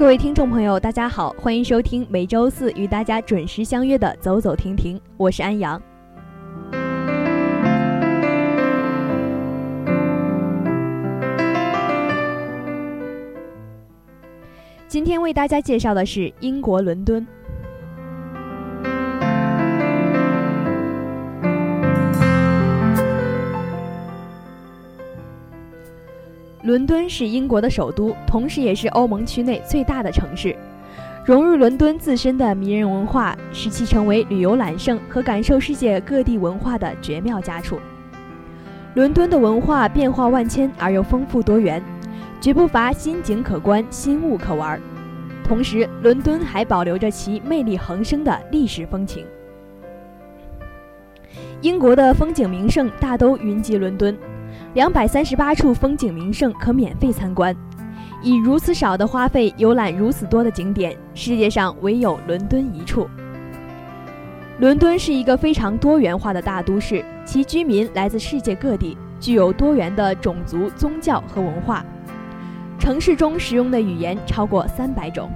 各位听众朋友，大家好，欢迎收听每周四与大家准时相约的《走走停停》，我是安阳。今天为大家介绍的是英国伦敦。伦敦是英国的首都，同时也是欧盟区内最大的城市。融入伦敦自身的迷人文化，使其成为旅游揽胜和感受世界各地文化的绝妙佳处。伦敦的文化变化万千而又丰富多元，绝不乏新景可观、新物可玩。同时，伦敦还保留着其魅力横生的历史风情。英国的风景名胜大都云集伦敦。两百三十八处风景名胜可免费参观，以如此少的花费游览如此多的景点，世界上唯有伦敦一处。伦敦是一个非常多元化的大都市，其居民来自世界各地，具有多元的种族、宗教和文化。城市中使用的语言超过三百种。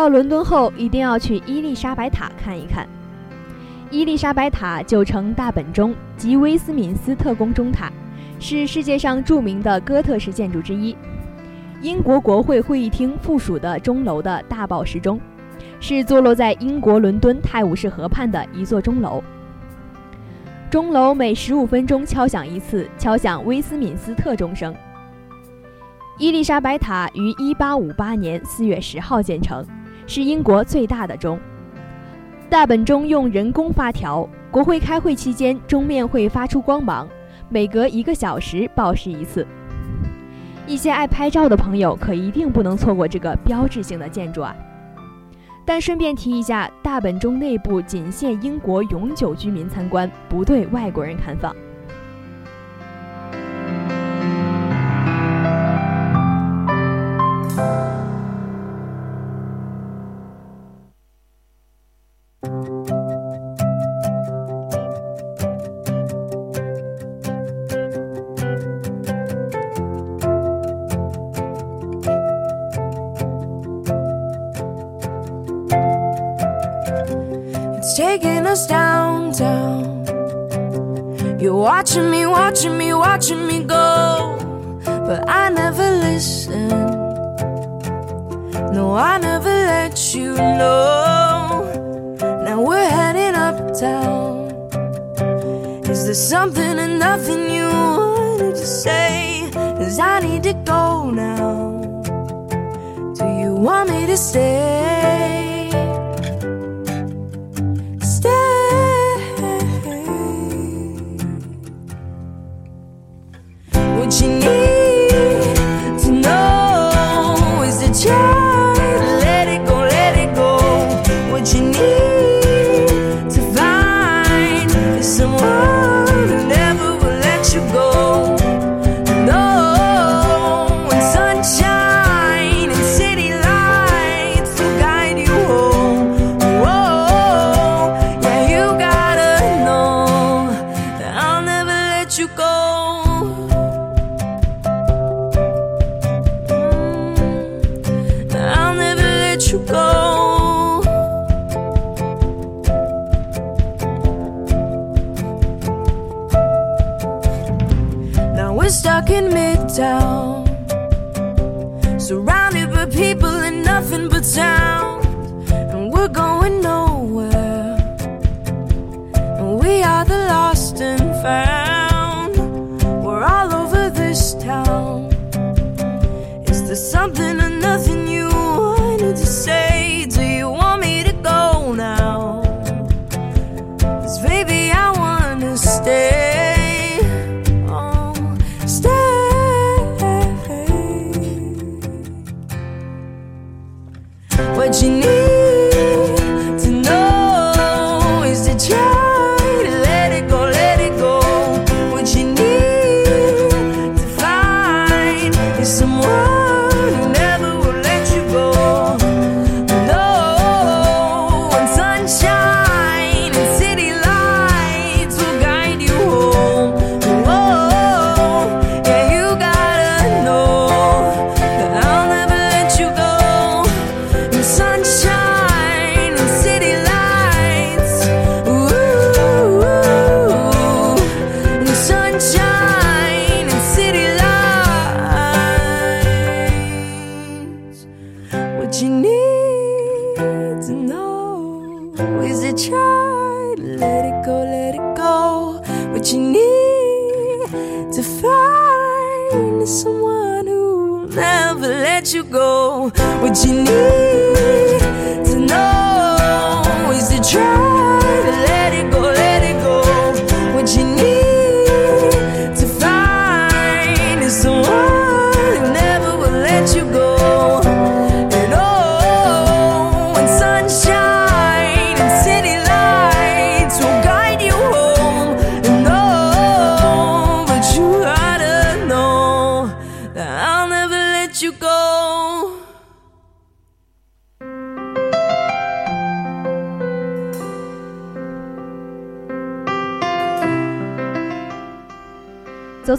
到伦敦后，一定要去伊丽莎白塔看一看。伊丽莎白塔旧称大本钟及威斯敏斯特宫钟塔，是世界上著名的哥特式建筑之一。英国国会会议厅附属的钟楼的大宝石钟，是坐落在英国伦敦泰晤士河畔的一座钟楼。钟楼每十五分钟敲响一次，敲响威斯敏斯特钟声。伊丽莎白塔于一八五八年四月十号建成。是英国最大的钟，大本钟用人工发条。国会开会期间，钟面会发出光芒，每隔一个小时报时一次。一些爱拍照的朋友可一定不能错过这个标志性的建筑啊！但顺便提一下，大本钟内部仅限英国永久居民参观，不对外国人开放。Taking us downtown. You're watching me, watching me, watching me go. But I never listen. No, I never let you know. Now we're heading uptown. Is there something or nothing you wanted to say? Cause I need to go now. Do you want me to stay? Nowhere. We are the lost and found. We're all over this town. Is there something or nothing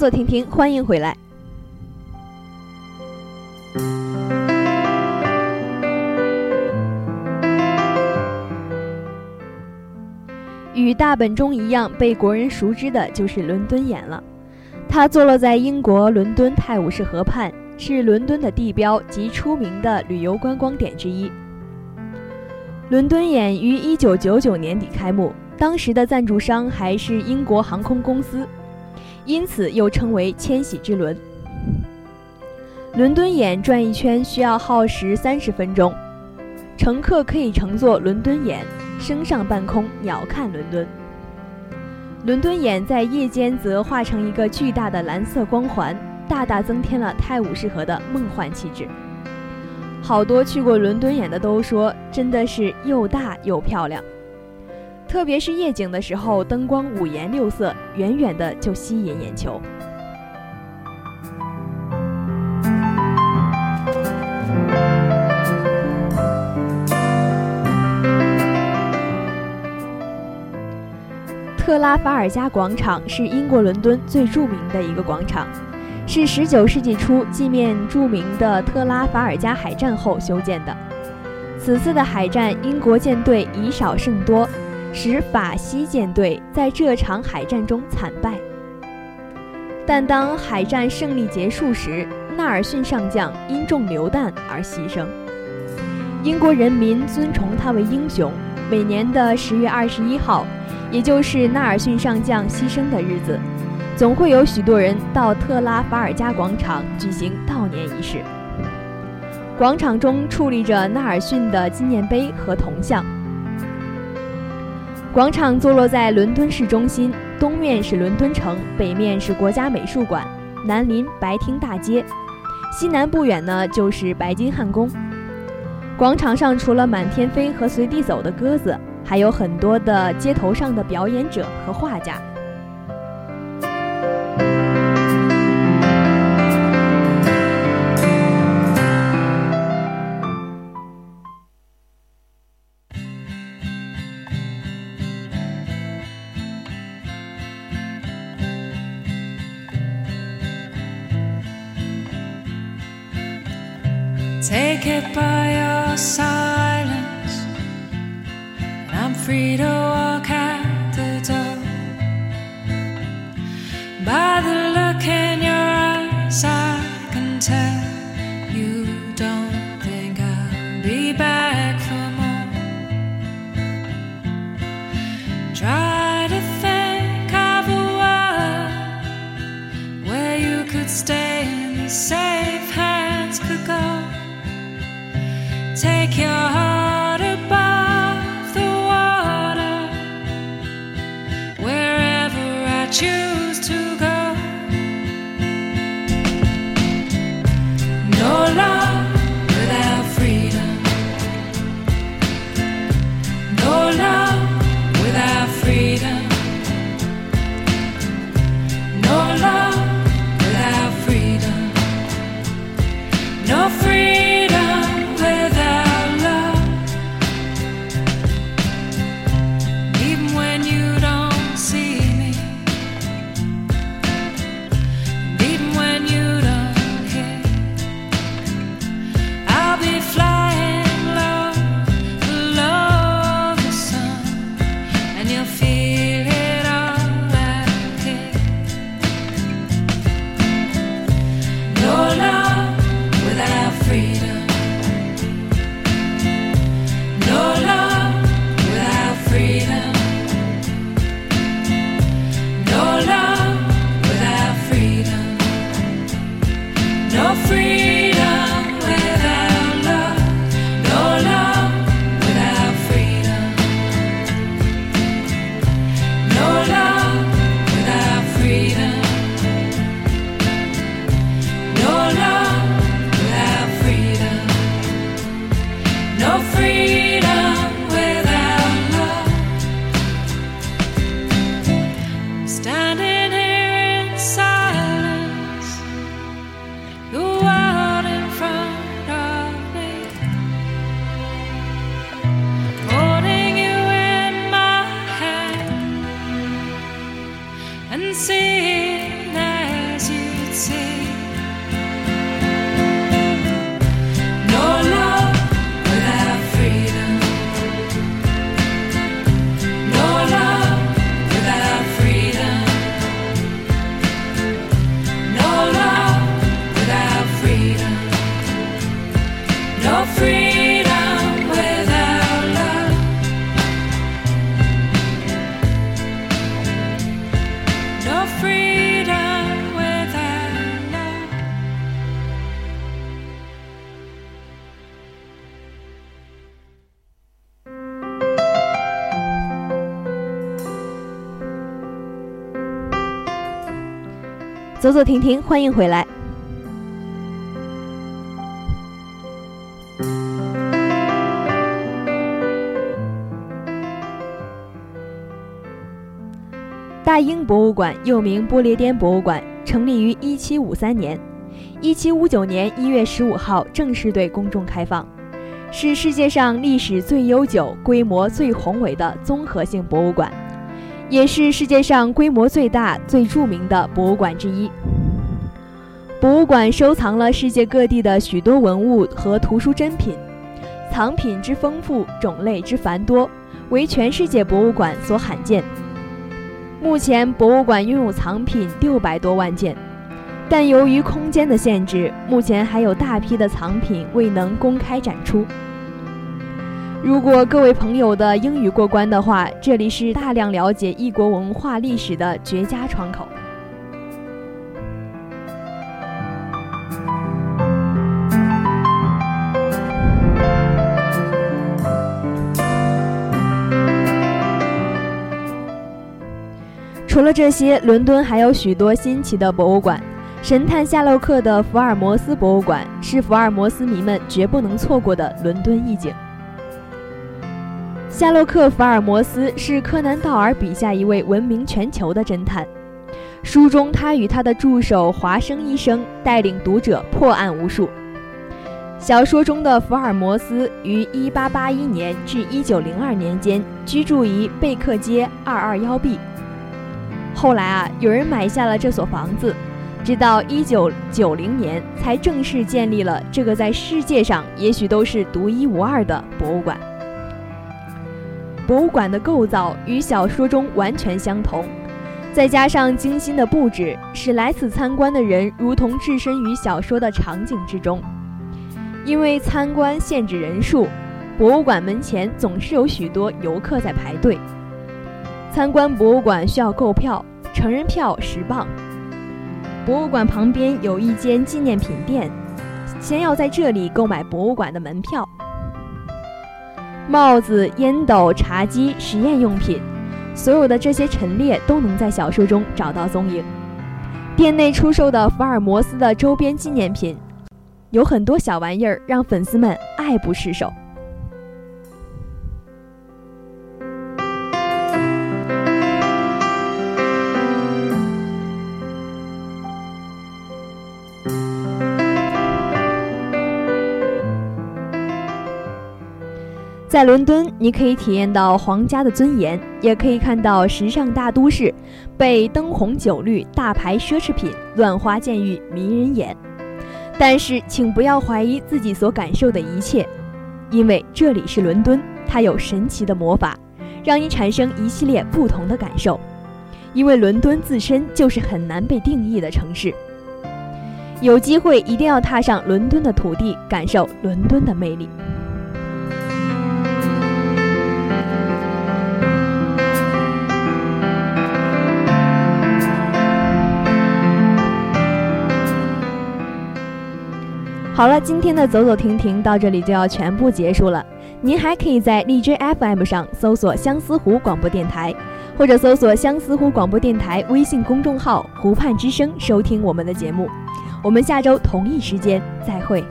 走走停停，欢迎回来。与大本钟一样被国人熟知的就是伦敦眼了。它坐落在英国伦敦泰晤士河畔，是伦敦的地标及出名的旅游观光点之一。伦敦眼于1999年底开幕，当时的赞助商还是英国航空公司。因此又称为千禧之轮。伦敦眼转一圈需要耗时三十分钟，乘客可以乘坐伦敦眼升上半空，鸟瞰伦敦。伦敦眼在夜间则化成一个巨大的蓝色光环，大大增添了泰晤士河的梦幻气质。好多去过伦敦眼的都说，真的是又大又漂亮。特别是夜景的时候，灯光五颜六色，远远的就吸引眼球。特拉法尔加广场是英国伦敦最著名的一个广场，是19世纪初纪念著名的特拉法尔加海战后修建的。此次的海战，英国舰队以少胜多。使法西舰队在这场海战中惨败，但当海战胜利结束时，纳尔逊上将因中流弹而牺牲。英国人民尊崇他为英雄，每年的十月二十一号，也就是纳尔逊上将牺牲的日子，总会有许多人到特拉法尔加广场举行悼念仪式。广场中矗立着纳尔逊的纪念碑和铜像。广场坐落在伦敦市中心，东面是伦敦城，北面是国家美术馆，南临白厅大街，西南不远呢就是白金汉宫。广场上除了满天飞和随地走的鸽子，还有很多的街头上的表演者和画家。走走停停，欢迎回来。大英博物馆又名不列颠博物馆，成立于1753年，1759年1月15号正式对公众开放，是世界上历史最悠久、规模最宏伟的综合性博物馆，也是世界上规模最大、最著名的博物馆之一。博物馆收藏了世界各地的许多文物和图书珍品，藏品之丰富，种类之繁多，为全世界博物馆所罕见。目前，博物馆拥有藏品六百多万件，但由于空间的限制，目前还有大批的藏品未能公开展出。如果各位朋友的英语过关的话，这里是大量了解异国文化历史的绝佳窗口。除了这些，伦敦还有许多新奇的博物馆。神探夏洛克的福尔摩斯博物馆是福尔摩斯迷们绝不能错过的伦敦意境。夏洛克·福尔摩斯是柯南·道尔笔下一位闻名全球的侦探。书中，他与他的助手华生医生带领读者破案无数。小说中的福尔摩斯于1881年至1902年间居住于贝克街 221B。后来啊，有人买下了这所房子，直到1990年才正式建立了这个在世界上也许都是独一无二的博物馆。博物馆的构造与小说中完全相同，再加上精心的布置，使来此参观的人如同置身于小说的场景之中。因为参观限制人数，博物馆门前总是有许多游客在排队。参观博物馆需要购票，成人票十磅。博物馆旁边有一间纪念品店，先要在这里购买博物馆的门票。帽子、烟斗、茶几、实验用品，所有的这些陈列都能在小说中找到踪影。店内出售的福尔摩斯的周边纪念品，有很多小玩意儿，让粉丝们爱不释手。在伦敦，你可以体验到皇家的尊严，也可以看到时尚大都市被灯红酒绿、大牌奢侈品、乱花渐欲迷人眼。但是，请不要怀疑自己所感受的一切，因为这里是伦敦，它有神奇的魔法，让你产生一系列不同的感受。因为伦敦自身就是很难被定义的城市。有机会一定要踏上伦敦的土地，感受伦敦的魅力。好了，今天的走走停停到这里就要全部结束了。您还可以在荔枝 FM 上搜索相思湖广播电台，或者搜索相思湖广播电台微信公众号“湖畔之声”收听我们的节目。我们下周同一时间再会。